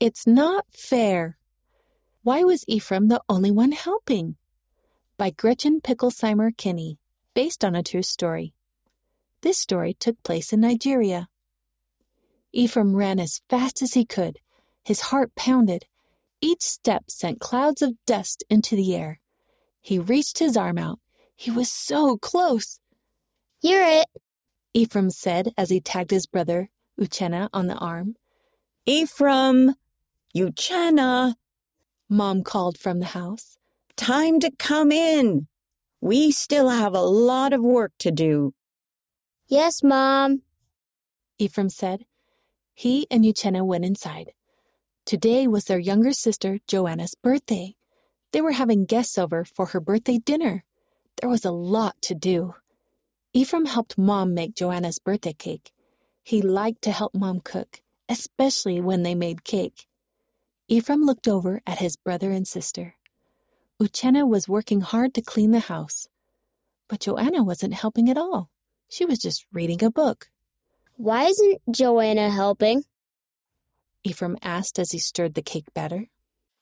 It's not fair. Why was Ephraim the only one helping? By Gretchen Picklesheimer Kinney, based on a true story. This story took place in Nigeria. Ephraim ran as fast as he could. His heart pounded. Each step sent clouds of dust into the air. He reached his arm out. He was so close. You're it, Ephraim said as he tagged his brother, Uchenna, on the arm. Ephraim, Uchenna, Mom called from the house. time to come in. We still have a lot of work to do. Yes, Mom. Ephraim said. He and Uchenna went inside. Today was their younger sister, Joanna's birthday. They were having guests over for her birthday dinner. There was a lot to do. Ephraim helped Mom make Joanna's birthday cake. He liked to help Mom cook, especially when they made cake. Ephraim looked over at his brother and sister. Uchenna was working hard to clean the house. But Joanna wasn't helping at all. She was just reading a book. Why isn't Joanna helping? Ephraim asked as he stirred the cake batter.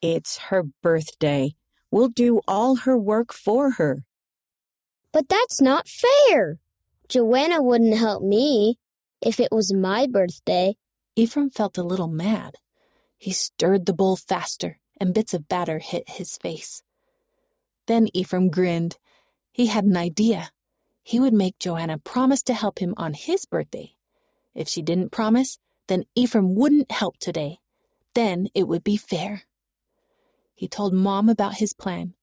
It's her birthday. We'll do all her work for her. But that's not fair. Joanna wouldn't help me if it was my birthday. Ephraim felt a little mad. He stirred the bowl faster, and bits of batter hit his face. Then Ephraim grinned. He had an idea. He would make Joanna promise to help him on his birthday. If she didn't promise, then Ephraim wouldn't help today. Then it would be fair. He told Mom about his plan,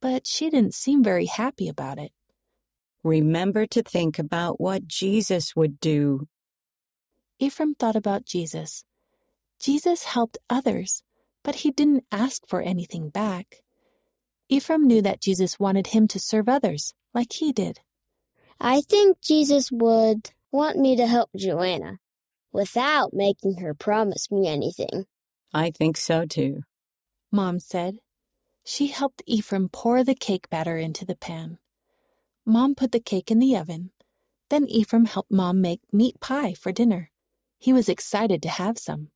but she didn't seem very happy about it. Remember to think about what Jesus would do. Ephraim thought about Jesus. Jesus helped others, but he didn't ask for anything back. Ephraim knew that Jesus wanted him to serve others, like he did. I think Jesus would want me to help Joanna without making her promise me anything. I think so too. Mom said. She helped Ephraim pour the cake batter into the pan. Mom put the cake in the oven. Then Ephraim helped Mom make meat pie for dinner. He was excited to have some.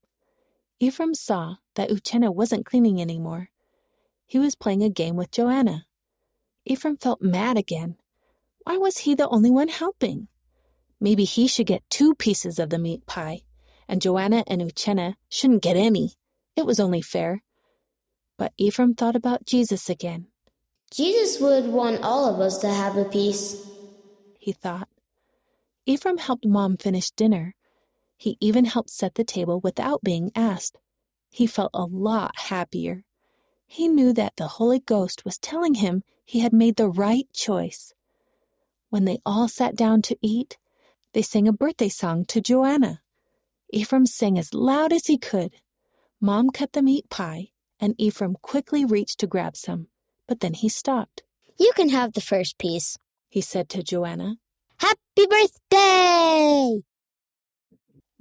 Ephraim saw that Uchenna wasn't cleaning anymore. He was playing a game with Joanna. Ephraim felt mad again. Why was he the only one helping? Maybe he should get two pieces of the meat pie, and Joanna and Uchenna shouldn't get any. It was only fair. But Ephraim thought about Jesus again. Jesus would want all of us to have a piece. he thought. Ephraim helped Mom finish dinner. He even helped set the table without being asked. He felt a lot happier. He knew that the Holy Ghost was telling him he had made the right choice. When they all sat down to eat, they sang a birthday song to Joanna. Ephraim sang as loud as he could. Mom cut the meat pie, and Ephraim quickly reached to grab some, but then he stopped. You can have the first piece. He said to Joanna, Happy birthday!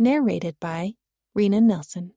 Narrated by Rena Nelson.